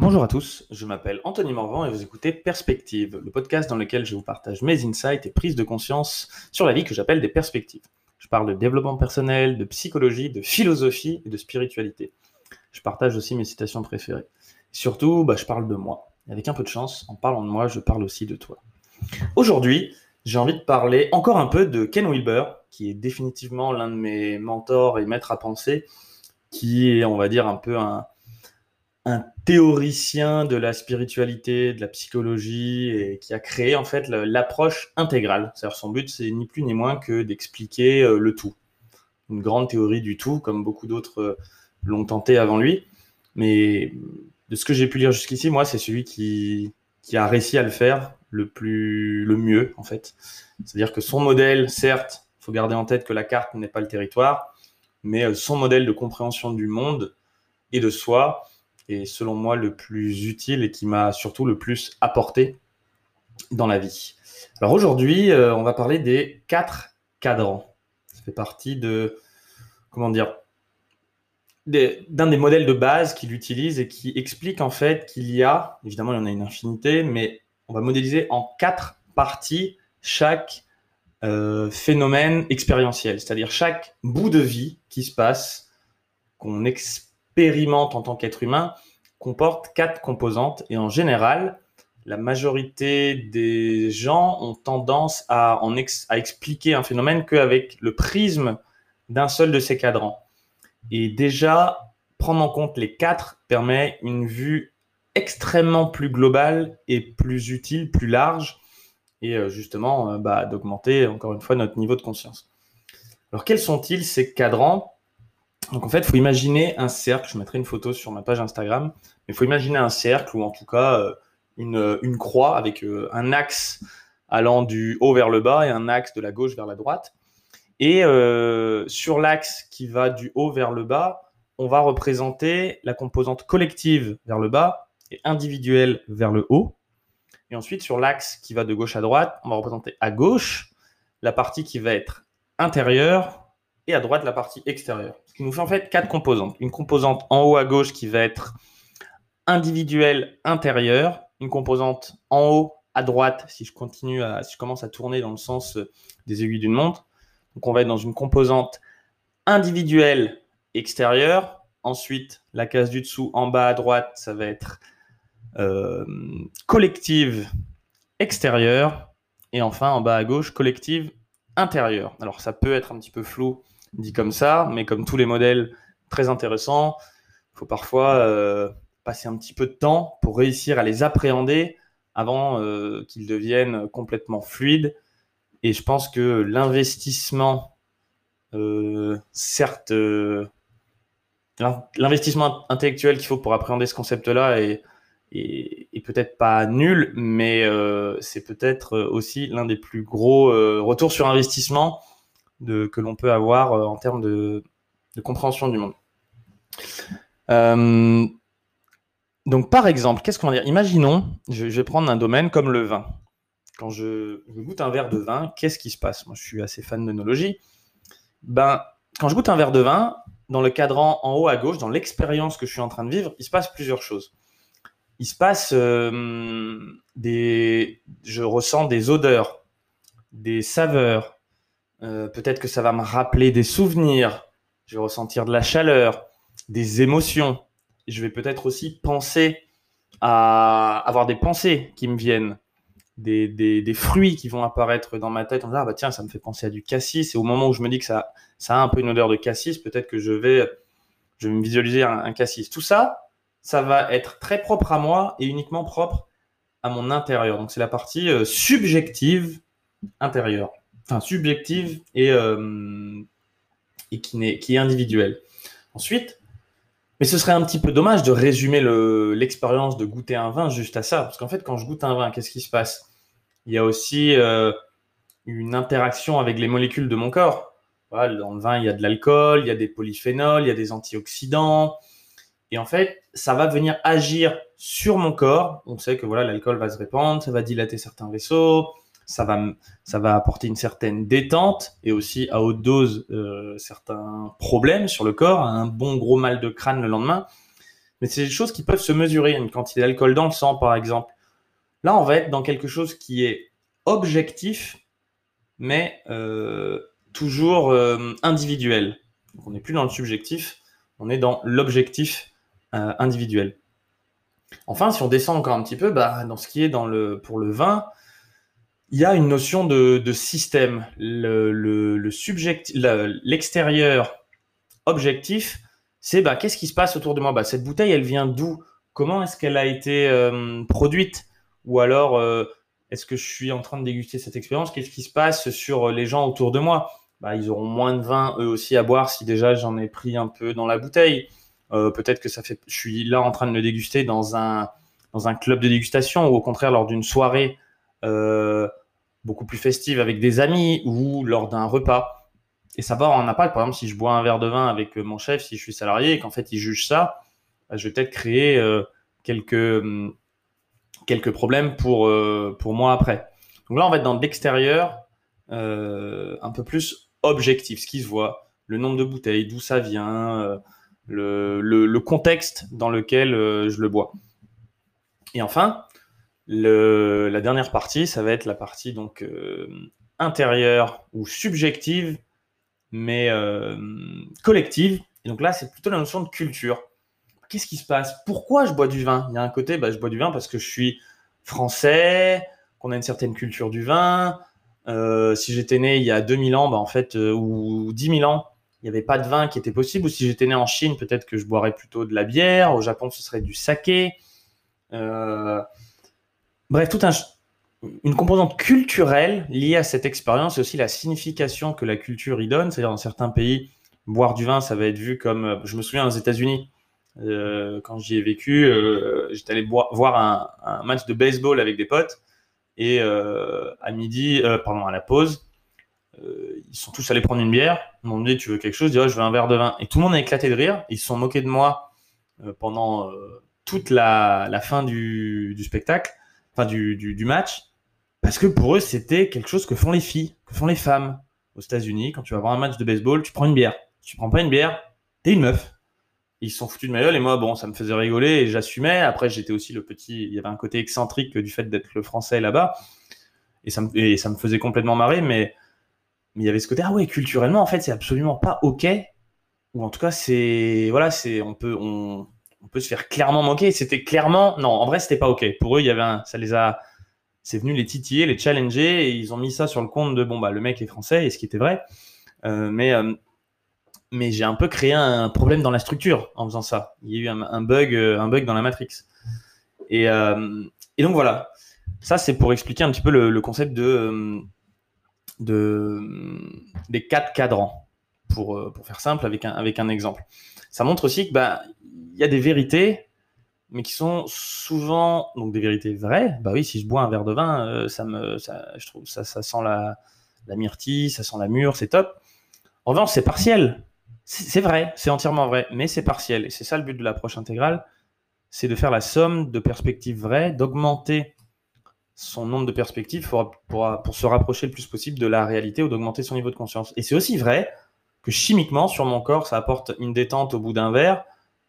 Bonjour à tous, je m'appelle Anthony Morvan et vous écoutez Perspective, le podcast dans lequel je vous partage mes insights et prises de conscience sur la vie que j'appelle des perspectives. Je parle de développement personnel, de psychologie, de philosophie et de spiritualité. Je partage aussi mes citations préférées. Surtout, bah, je parle de moi. Et avec un peu de chance, en parlant de moi, je parle aussi de toi. Aujourd'hui, j'ai envie de parler encore un peu de Ken Wilber, qui est définitivement l'un de mes mentors et maîtres à penser, qui est, on va dire, un peu un, un théoricien de la spiritualité, de la psychologie, et qui a créé en fait l'approche intégrale. C'est-à-dire son but, c'est ni plus ni moins que d'expliquer euh, le tout. Une grande théorie du tout, comme beaucoup d'autres euh, l'ont tenté avant lui. Mais de ce que j'ai pu lire jusqu'ici, moi, c'est celui qui, a réussi à le faire le plus, le mieux, en fait. C'est-à-dire que son modèle, certes, il faut garder en tête que la carte n'est pas le territoire, mais euh, son modèle de compréhension du monde et de soi, est selon moi le plus utile et qui m'a surtout le plus apporté dans la vie. Alors aujourd'hui, euh, on va parler des quatre cadrans. Ça fait partie de, comment dire, d'un des modèles de base qu'il utilise et qui explique en fait qu'il y a, évidemment il y en a une infinité, mais on va modéliser en quatre parties chaque euh, phénomène expérientiel, c'est-à-dire chaque bout de vie qui se passe, qu'on expérimente expérimente en tant qu'être humain comporte quatre composantes et en général, la majorité des gens ont tendance à, en à expliquer un phénomène qu'avec le prisme d'un seul de ces cadrans. Et déjà, prendre en compte les quatre permet une vue extrêmement plus globale et plus utile, plus large, et euh, justement euh, bah, d'augmenter encore une fois notre niveau de conscience. Alors quels sont-ils ces cadrans? Donc en fait, il faut imaginer un cercle. Je mettrai une photo sur ma page Instagram. Mais il faut imaginer un cercle ou en tout cas euh, une, une croix avec euh, un axe allant du haut vers le bas et un axe de la gauche vers la droite. Et euh, sur l'axe qui va du haut vers le bas, on va représenter la composante collective vers le bas et individuelle vers le haut. Et ensuite, sur l'axe qui va de gauche à droite, on va représenter à gauche la partie qui va être intérieure et à droite la partie extérieure. Ce qui nous fait en fait quatre composantes. Une composante en haut à gauche qui va être individuelle intérieure, une composante en haut à droite si je continue à, si je commence à tourner dans le sens euh, des aiguilles d'une montre. Donc on va être dans une composante individuelle extérieure. Ensuite, la case du dessous en bas à droite, ça va être euh, collective extérieure. Et enfin, en bas à gauche, collective intérieure. Alors ça peut être un petit peu flou dit comme ça, mais comme tous les modèles très intéressants, il faut parfois euh, passer un petit peu de temps pour réussir à les appréhender avant euh, qu'ils deviennent complètement fluides. Et je pense que l'investissement, euh, certes, l'investissement intellectuel qu'il faut pour appréhender ce concept-là est, est, peut-être pas nul, mais c'est peut-être aussi l'un des plus gros retours sur investissement que l'on peut avoir euh, en termes de, compréhension du monde. Euh, donc, par exemple, qu'est-ce qu'on va dire? Imaginons, je, vais prendre un domaine comme le vin. Quand je, goûte un verre de vin, qu'est-ce qui se passe? Moi, je suis assez fan d'œnologie. Ben, quand je goûte un verre de vin, dans le cadran en haut à gauche, dans l'expérience que je suis en train de vivre, il se passe plusieurs choses. Il se passe euh, des. Je ressens des odeurs, des saveurs, euh, peut-être que ça va me rappeler des souvenirs. Je vais ressentir de la chaleur, des émotions. Je vais peut-être aussi penser à avoir des pensées qui me viennent, des, des, fruits qui vont apparaître dans ma tête. On va ah bah tiens, ça me fait penser à du cassis. Et au moment où je me dis que ça, ça a un peu une odeur de cassis, peut-être que je vais, je vais me visualiser un, cassis. Tout ça, ça va être très propre à moi et uniquement propre à mon intérieur. Donc c'est la partie euh, subjective intérieure enfin subjective et, euh, qui, est, qui individuelle. Ensuite, mais ce serait un petit peu dommage de résumer l'expérience de goûter un vin juste à ça, parce qu'en fait, quand je goûte un vin, qu'est-ce qui se passe? Il y a aussi euh, une interaction avec les molécules de mon corps. Dans le vin, il y a de l'alcool, il y a des polyphénols, il y a des antioxydants. Et en fait, ça va venir agir sur mon corps. On sait que voilà, l'alcool va se répandre, ça va dilater certains vaisseaux, ça va, ça va apporter une certaine détente et aussi à haute dose euh, certains problèmes sur le corps, un bon gros mal de crâne le lendemain. mais c'est des choses qui peuvent se mesurer. Une quantité d'alcool dans le sang, par exemple. Là, on va être dans quelque chose qui est objectif, mais euh, toujours euh, individuel. on n'est plus dans le subjectif, on est dans l'objectif individuel. Enfin, si on descend encore un petit peu, bah, dans ce qui est pour le vin, il y a une notion de, système. Le, le, l'extérieur objectif, c'est bah, qu'est-ce qui se passe autour de moi? Bah, Cette bouteille, elle vient d'où? Comment est-ce qu'elle a été euh, produite? Ou alors, euh, est-ce que je suis en train de déguster cette expérience? Qu'est-ce qui se passe sur les gens autour de moi? Bah, Ils auront moins de vin, eux aussi, à boire si déjà j'en ai pris un peu dans la bouteille. Euh, peut-être que ça fait, je suis là en train de le déguster dans un, dans un club de dégustation ou au contraire lors d'une soirée beaucoup plus festive avec des amis ou lors d'un repas. Et ça va un impact. Par exemple, si je bois un verre de vin avec euh, mon chef, si je suis salarié et qu'en fait il juge ça, bah, je vais peut-être créer euh, quelques, hum, quelques problèmes pour, euh, pour moi après. Donc là, on va être dans l'extérieur, un peu plus objectif, ce qui se voit, le nombre de bouteilles, d'où ça vient, le, le, contexte dans lequel je le bois. Et enfin, la dernière partie, ça va être la partie donc intérieure ou subjective mais euh, collective. Et donc là, c'est plutôt la notion de culture. Qu'est-ce qui se passe? Pourquoi je bois du vin? Il y a un côté, bah, je bois du vin parce que je suis français, qu'on a une certaine culture du vin. Euh, si j'étais né il y a 2000 ans, bah, en fait, euh, ou 10 000 ans, il n'y avait pas de vin qui était possible. Ou si j'étais né en Chine, peut-être que je boirais plutôt de la bière. Au Japon, ce serait du saké. Bref, tout un, une composante culturelle liée à cette expérience et aussi la signification que la culture y donne. C'est-à-dire dans certains pays, boire du vin, ça va être vu comme, euh, je me souviens aux États-Unis, euh, quand j'y ai vécu, euh, j'étais allé voir un, match de baseball avec des potes et à midi, pardon, à la pause, ils sont tous allés prendre une bière. Ils m'ont dit tu veux quelque chose, je dis je veux un verre de vin. Et tout le monde a éclaté de rire. Ils se sont moqués de moi pendant toute la, fin du, spectacle, enfin du, du match. Parce que pour eux, c'était quelque chose que font les filles, que font les femmes. Aux États-Unis, quand tu vas voir un match de baseball, tu prends une bière. Tu prends pas une bière, t'es une meuf. Ils sont foutus de ma gueule et moi, bon, ça me faisait rigoler et j'assumais. Après, j'étais aussi le petit. Il y avait un côté excentrique du fait d'être le français là-bas. Et ça, me, ça me faisait complètement marrer, mais, mais il y avait ce côté, ah ouais, culturellement, en fait, c'est absolument pas OK. Ou en tout cas, c'est. Voilà, c'est. On peut, on, on peut se faire clairement manquer. C'était clairement. Non, en vrai, c'était pas OK. Pour eux, il y avait un. Ça les a c'est venu les titiller, les challenger, et ils ont mis ça sur le compte de bon bah le mec est français, et ce qui était vrai. Euh, mais euh, mais j'ai un peu créé un problème dans la structure en faisant ça. Il y a eu un, bug, euh, un bug dans la matrix. Et, et donc voilà, ça c'est pour expliquer un petit peu le, concept de, de des quatre cadrans. Pour, pour faire simple avec un, avec un exemple. Ça montre aussi que bah y a des vérités mais qui sont souvent donc des vérités vraies. Bah oui, si je bois un verre de vin, euh, ça me, ça, je trouve ça, ça sent la, la myrtille, ça sent la mûre, c'est top. En revanche, c'est partiel. C'est vrai, c'est entièrement vrai, mais c'est partiel. Et c'est ça le but de l'approche intégrale, c'est de faire la somme de perspectives vraies, d'augmenter son nombre de perspectives pour, pour, se rapprocher le plus possible de la réalité ou d'augmenter son niveau de conscience. Et c'est aussi vrai que chimiquement, sur mon corps, ça apporte une détente au bout d'un verre,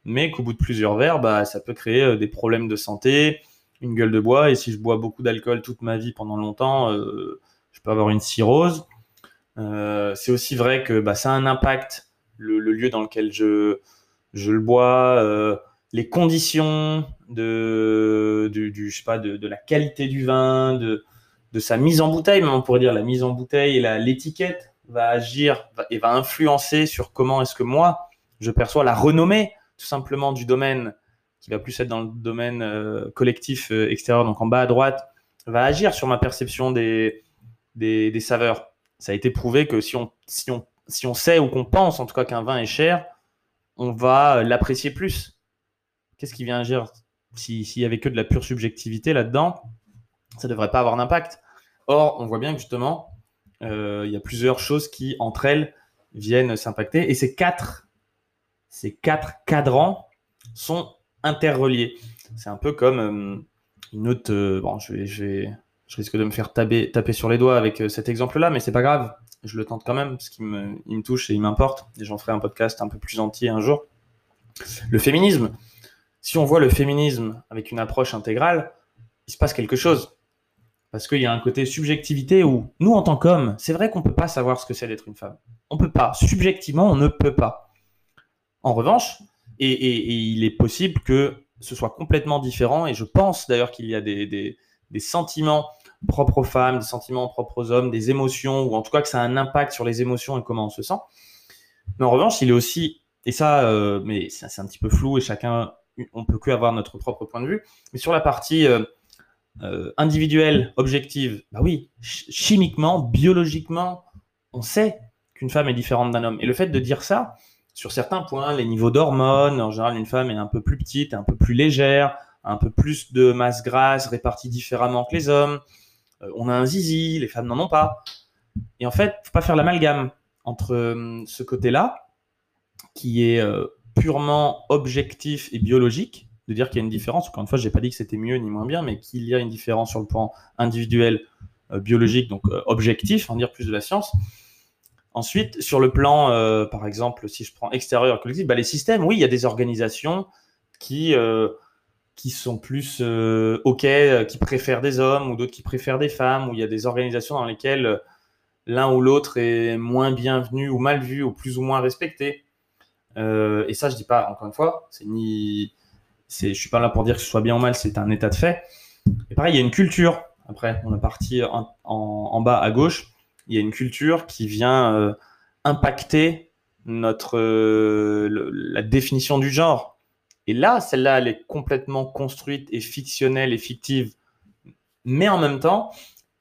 mais qu'au bout de plusieurs verres, bah, ça peut créer euh, des problèmes de santé, une gueule de bois, et si je bois beaucoup d'alcool toute ma vie pendant longtemps, euh, je peux avoir une cirrhose. Euh, c'est aussi vrai que bah, ça a un impact, le, lieu dans lequel je, je le bois, les conditions de, du, je sais pas, de, la qualité du vin, de, de sa mise en bouteille, même on pourrait dire la mise en bouteille et l'étiquette va agir et va influencer sur comment est-ce que moi je perçois la renommée tout simplement du domaine qui va plus être dans le domaine euh, collectif euh, extérieur, donc en bas à droite, va agir sur ma perception des, des, saveurs. Ça a été prouvé que si on, si on, si on sait ou qu'on pense en tout cas qu'un vin est cher, on va l'apprécier plus. Qu'est-ce qui vient agir S'il y avait que de la pure subjectivité là-dedans, ça ne devrait pas avoir d'impact. Or, on voit bien que justement, euh, il y a plusieurs choses qui, entre elles, viennent s'impacter. Et ces quatre ces quatre cadrans sont interreliés. C'est un peu comme euh, une autre. Euh, bon, je, risque de me faire taper, sur les doigts avec euh, cet exemple-là, mais c'est pas grave. Je le tente quand même parce qu'il me, me touche et il m'importe. Et j'en ferai un podcast un peu plus entier un jour. Le féminisme. si on voit le féminisme avec une approche intégrale, il se passe quelque chose. Parce qu'il y a un côté subjectivité où nous, en tant qu'hommes, c'est vrai qu'on ne peut pas savoir ce que c'est d'être une femme. On ne peut pas. Subjectivement, on ne peut pas. En revanche, et, il est possible que ce soit complètement différent, et je pense d'ailleurs qu'il y a des, sentiments propres aux femmes, des sentiments propres aux hommes, des émotions, ou en tout cas que ça a un impact sur les émotions et comment on se sent. Mais en revanche, il est aussi, et ça, euh, mais c'est un petit peu flou, et chacun, on peut que avoir notre propre point de vue, mais sur la partie... Euh, euh, individuelle, objective, bah oui, chimiquement, biologiquement, on sait qu'une femme est différente d'un homme. Et le fait de dire ça, sur certains points, les niveaux d'hormones, en général, une femme est un peu plus petite, un peu plus légère, un peu plus de masse grasse répartie différemment que les hommes. Euh, on a un zizi, les femmes n'en ont pas. Et en fait, faut pas faire l'amalgame entre euh, ce côté-là, qui est purement objectif et biologique, de dire qu'il y a une différence. Encore une fois, je n'ai pas dit que c'était mieux ni moins bien, mais qu'il y a une différence sur le plan individuel, euh, biologique, donc euh, objectif, en dire plus de la science. Ensuite, sur le plan, euh, par exemple, si je prends extérieur collectif, bah, les systèmes, oui, il y a des organisations qui, qui sont plus OK, qui préfèrent des hommes ou d'autres qui préfèrent des femmes, ou il y a des organisations dans lesquelles l'un ou l'autre est moins bienvenu ou mal vu ou plus ou moins respecté. et ça, je dis pas, encore une fois, c'est ni c'est, je suis pas là pour dire que ce soit bien ou mal, c'est un état de fait. Et pareil, il y a une culture. Après, on est parti en, bas à gauche. Il y a une culture qui vient euh, impacter notre euh, la définition du genre. Et là, celle-là, elle est complètement construite et fictionnelle et fictive. Mais en même temps,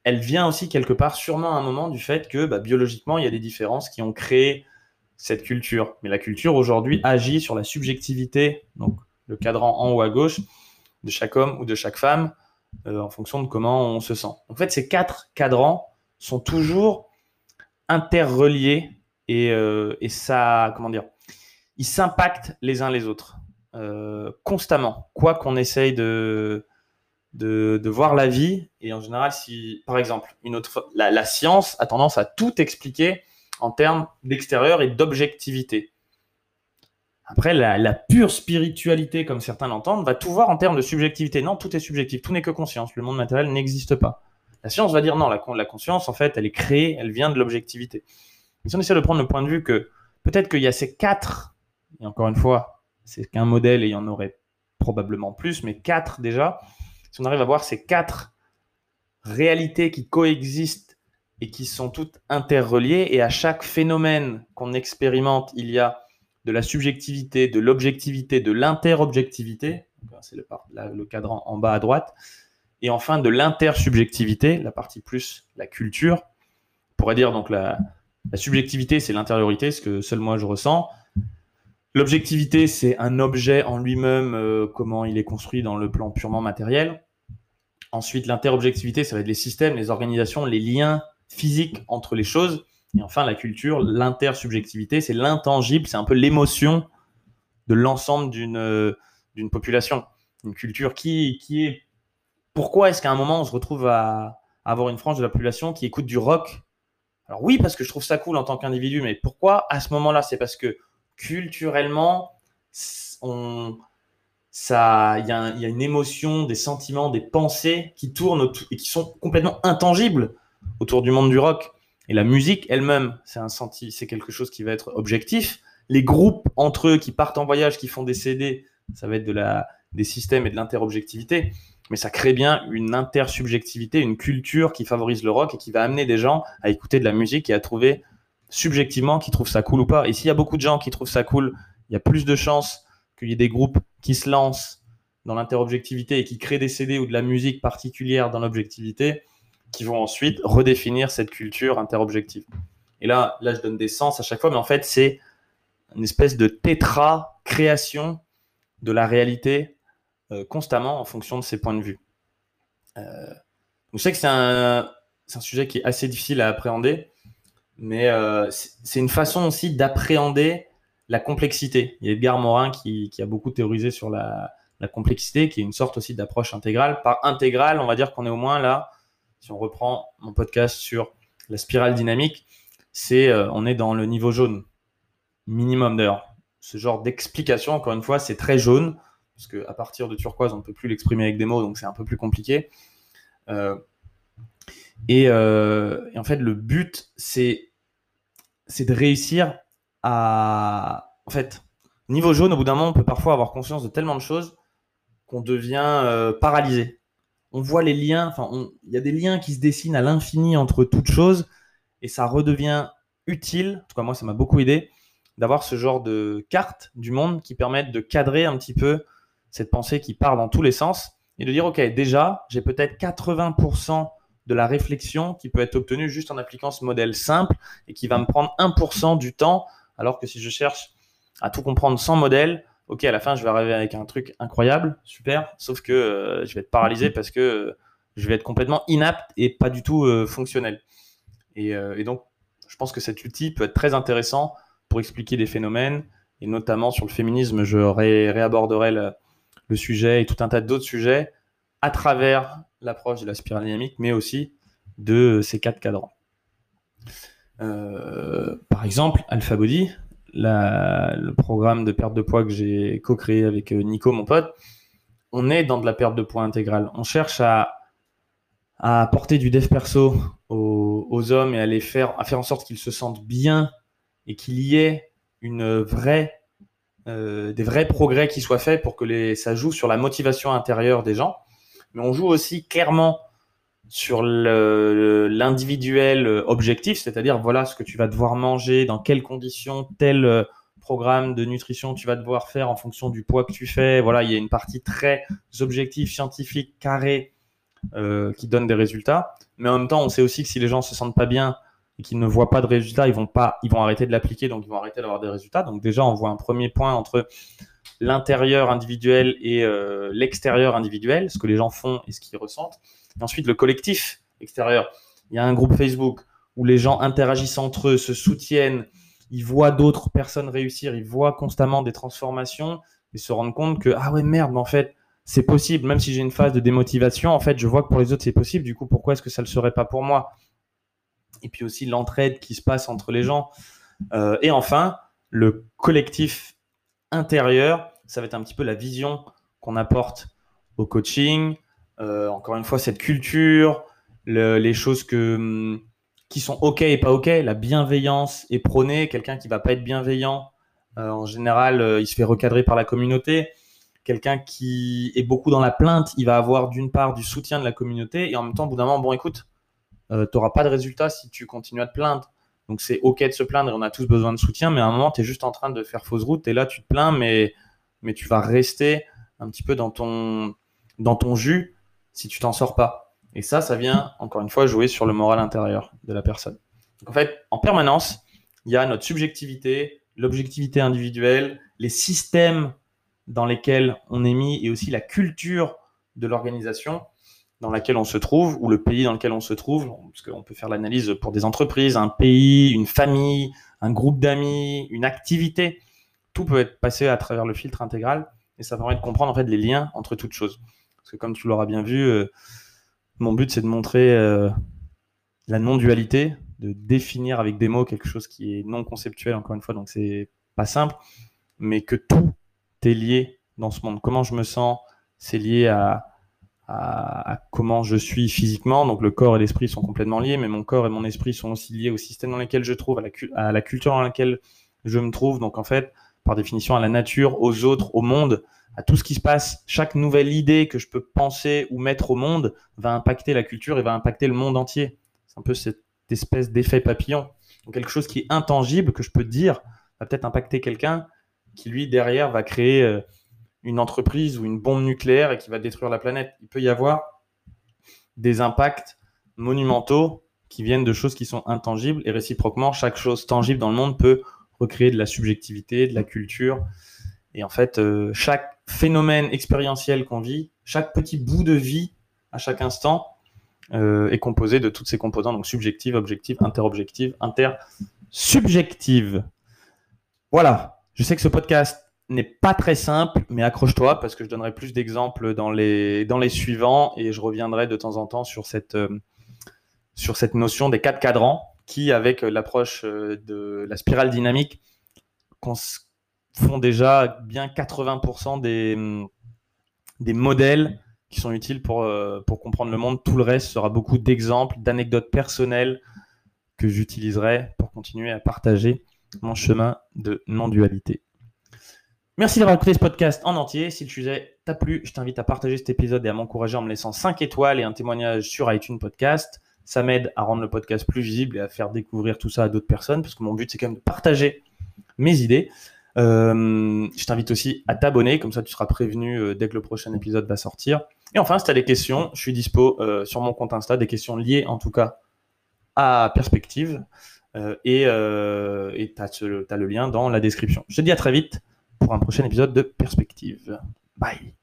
elle vient aussi quelque part, sûrement à un moment, du fait que bah, biologiquement, il y a des différences qui ont créé cette culture. Mais la culture aujourd'hui agit sur la subjectivité, donc le cadran en haut à gauche de chaque homme ou de chaque femme euh, en fonction de comment on se sent. En fait, ces quatre cadrans sont toujours interreliés et, euh, et ça, comment dire, ils s'impactent les uns les autres euh, constamment, quoi qu'on essaye de, de, voir la vie. Et en général, si, par exemple, une autre, la, la science a tendance à tout expliquer en termes d'extérieur et d'objectivité. Après, la, pure spiritualité, comme certains l'entendent, va tout voir en termes de subjectivité. Non, tout est subjectif, tout n'est que conscience. Le monde matériel n'existe pas. La science va dire non, la, conscience, en fait, elle est créée, elle vient de l'objectivité. Si on essaie de prendre le point de vue que peut-être qu'il y a ces quatre, et encore une fois, c'est qu'un modèle et il y en aurait probablement plus, mais quatre déjà, si on arrive à voir ces quatre réalités qui coexistent et qui sont toutes interreliées, et à chaque phénomène qu'on expérimente, il y a de la subjectivité, de l'objectivité, de l'interobjectivité, c'est le, le, cadran en bas à droite, et enfin de l'intersubjectivité, la partie plus la culture. On pourrait dire donc la, subjectivité, c'est l'intériorité, ce que seul moi je ressens. L'objectivité, c'est un objet en lui-même, euh, comment il est construit dans le plan purement matériel. Ensuite, l'interobjectivité, ça va être les systèmes, les organisations, les liens physiques entre les choses. Et enfin, la culture, l'intersubjectivité, c'est l'intangible, c'est un peu l'émotion de l'ensemble d'une euh, population. Une culture qui, qui est... Pourquoi est-ce qu'à un moment, on se retrouve à, avoir une frange de la population qui écoute du rock? Alors oui, parce que je trouve ça cool en tant qu'individu, mais pourquoi à ce moment-là? C'est parce que culturellement, ça, il y, y, a une émotion, des sentiments, des pensées qui tournent et qui sont complètement intangibles autour du monde du rock. Et la musique elle-même, c'est un senti, c'est quelque chose qui va être objectif. Les groupes entre eux qui partent en voyage, qui font des CD, ça va être de la, des systèmes et de l'interobjectivité. Mais ça crée bien une intersubjectivité, une culture qui favorise le rock et qui va amener des gens à écouter de la musique et à trouver subjectivement qui trouvent ça cool ou pas. Et s'il y a beaucoup de gens qui trouvent ça cool, il y a plus de chances qu'il y ait des groupes qui se lancent dans l'interobjectivité et qui créent des CD ou de la musique particulière dans l'objectivité qui vont ensuite redéfinir cette culture interobjective. Et là, là, je donne des sens à chaque fois, mais en fait, c'est une espèce de tétra-création de la réalité constamment en fonction de ses points de vue. Euh, je sais que c'est un, un, sujet qui est assez difficile à appréhender, mais euh, c'est une façon aussi d'appréhender la complexité. Il y a Edgar Morin qui, qui a beaucoup théorisé sur la, la, complexité, qui est une sorte aussi d'approche intégrale. Par intégrale, on va dire qu'on est au moins là si on reprend mon podcast sur la spirale dynamique, euh, on est dans le niveau jaune minimum d'ailleurs. Ce genre d'explication, encore une fois, c'est très jaune. Parce qu'à partir de turquoise, on ne peut plus l'exprimer avec des mots, donc c'est un peu plus compliqué. Euh, et, en fait, le but, c'est de réussir à... En fait, niveau jaune, au bout d'un moment, on peut parfois avoir conscience de tellement de choses qu'on devient paralysé. On voit les liens, enfin, il y a des liens qui se dessinent à l'infini entre toutes choses, et ça redevient utile, en tout cas moi ça m'a beaucoup aidé, d'avoir ce genre de cartes du monde qui permettent de cadrer un petit peu cette pensée qui part dans tous les sens et de dire ok déjà j'ai peut-être 80% de la réflexion qui peut être obtenue juste en appliquant ce modèle simple et qui va me prendre 1% du temps alors que si je cherche à tout comprendre sans modèle, ok à la fin je vais arriver avec un truc incroyable, super, sauf que euh, je vais être paralysé parce que euh, je vais être complètement inapte et pas du tout euh, fonctionnel. Et, et donc je pense que cet outil peut être très intéressant pour expliquer des phénomènes, et notamment sur le féminisme, je réaborderai le, sujet et tout un tas d'autres sujets à travers l'approche de la spirale dynamique, mais aussi de ces quatre cadrans. Euh, par exemple, Alpha Body, le programme de perte de poids que j'ai co-créé avec euh, Nico, mon pote, on est dans de la perte de poids intégrale. On cherche à, apporter du dev perso aux, hommes et à les faire, à faire en sorte qu'ils se sentent bien et qu'il y ait une vraie, euh, des vrais progrès qui soient faits pour que les, ça joue sur la motivation intérieure des gens. Mais on joue aussi clairement sur l'individuel objectif, c'est-à-dire voilà ce que tu vas devoir manger, dans quelles conditions, tel euh, programme de nutrition tu vas devoir faire en fonction du poids que tu fais. Voilà, il y a une partie très objective, scientifique, carrée, euh, qui donne des résultats. Mais en même temps, on sait aussi que si les gens se sentent pas bien et qu'ils ne voient pas de résultats, ils vont pas, ils vont arrêter de l'appliquer, donc ils vont arrêter d'avoir des résultats. Donc déjà, on voit un premier point entre l'intérieur individuel et euh, l'extérieur individuel, ce que les gens font et ce qu'ils ressentent. Et ensuite, le collectif extérieur. Il y a un groupe Facebook où les gens interagissent entre eux, se soutiennent, ils voient d'autres personnes réussir, ils voient constamment des transformations et se rendent compte que ah ouais merde, en fait c'est possible, même si j'ai une phase de démotivation, en fait je vois que pour les autres c'est possible. Du coup, pourquoi est-ce que ça ne le serait pas pour moi? Et puis aussi l'entraide qui se passe entre les gens. Euh, et enfin, le collectif intérieur, ça va être un petit peu la vision qu'on apporte au coaching. Euh, encore une fois, cette culture, les choses que, hum, qui sont OK et pas OK, la bienveillance est prônée. Quelqu'un qui va pas être bienveillant, euh, en général, il se fait recadrer par la communauté. Quelqu'un qui est beaucoup dans la plainte, il va avoir d'une part du soutien de la communauté et en même temps, au bout d'un moment, bon, écoute, euh, tu n'auras pas de résultat si tu continues à te plaindre. Donc c'est ok de se plaindre et on a tous besoin de soutien, mais à un moment, tu es juste en train de faire fausse route et là, tu te plains, mais, mais tu vas rester un petit peu dans ton, dans ton jus si tu t'en sors pas. Et ça, ça vient, encore une fois, jouer sur le moral intérieur de la personne. Donc en fait, en permanence, il y a notre subjectivité, l'objectivité individuelle, les systèmes dans lesquels on est mis et aussi la culture de l'organisation dans laquelle on se trouve ou le pays dans lequel on se trouve, parce qu'on peut faire l'analyse pour des entreprises, un pays, une famille, un groupe d'amis, une activité, tout peut être passé à travers le filtre intégral et ça permet de comprendre en fait les liens entre toutes choses. Parce que comme tu l'auras bien vu, euh, mon but c'est de montrer euh, la non-dualité, de définir avec des mots quelque chose qui est non conceptuel encore une fois, donc c'est pas simple, mais que tout est lié dans ce monde. Comment je me sens, c'est lié à à, comment je suis physiquement. Donc le corps et l'esprit sont complètement liés, mais mon corps et mon esprit sont aussi liés au système dans lequel je trouve, à la, culture dans laquelle je me trouve. Donc en fait, par définition, à la nature, aux autres, au monde, à tout ce qui se passe. Chaque nouvelle idée que je peux penser ou mettre au monde va impacter la culture et va impacter le monde entier. C'est un peu cette espèce d'effet papillon. Donc quelque chose qui est intangible, que je peux dire, va peut-être impacter quelqu'un qui, lui, derrière, va créer euh, une entreprise ou une bombe nucléaire et qui va détruire la planète. Il peut y avoir des impacts monumentaux qui viennent de choses qui sont intangibles et réciproquement, chaque chose tangible dans le monde peut recréer de la subjectivité, de la culture. Et en fait, euh, chaque phénomène expérientiel qu'on vit, chaque petit bout de vie à chaque instant euh, est composé de toutes ces composantes, donc subjective, objective, interobjective, intersubjective. Voilà, je sais que ce podcast n'est pas très simple, mais accroche-toi parce que je donnerai plus d'exemples dans les, dans les suivants et je reviendrai de temps en temps sur cette, euh, notion des quatre cadrans qui, avec l'approche euh, de la spirale dynamique, font déjà bien 80% des, des modèles qui sont utiles pour, euh, pour comprendre le monde. Tout le reste sera beaucoup d'exemples, d'anecdotes personnelles que j'utiliserai pour continuer à partager mon chemin de non-dualité. Merci d'avoir écouté ce podcast en entier. Si le sujet t'a plu, je t'invite à partager cet épisode et à m'encourager en me laissant 5 étoiles et un témoignage sur iTunes Podcast. Ça m'aide à rendre le podcast plus visible et à faire découvrir tout ça à d'autres personnes parce que mon but c'est quand même de partager mes idées. Euh, je t'invite aussi à t'abonner, comme ça tu seras prévenu euh, dès que le prochain épisode va sortir. Et enfin, si tu as des questions, je suis dispo euh, sur mon compte Insta, des questions liées en tout cas à Perspective. et tu as, le lien dans la description. Je te dis à très vite pour un prochain épisode de Perspective. Bye